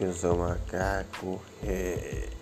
Eu sou macaco. É...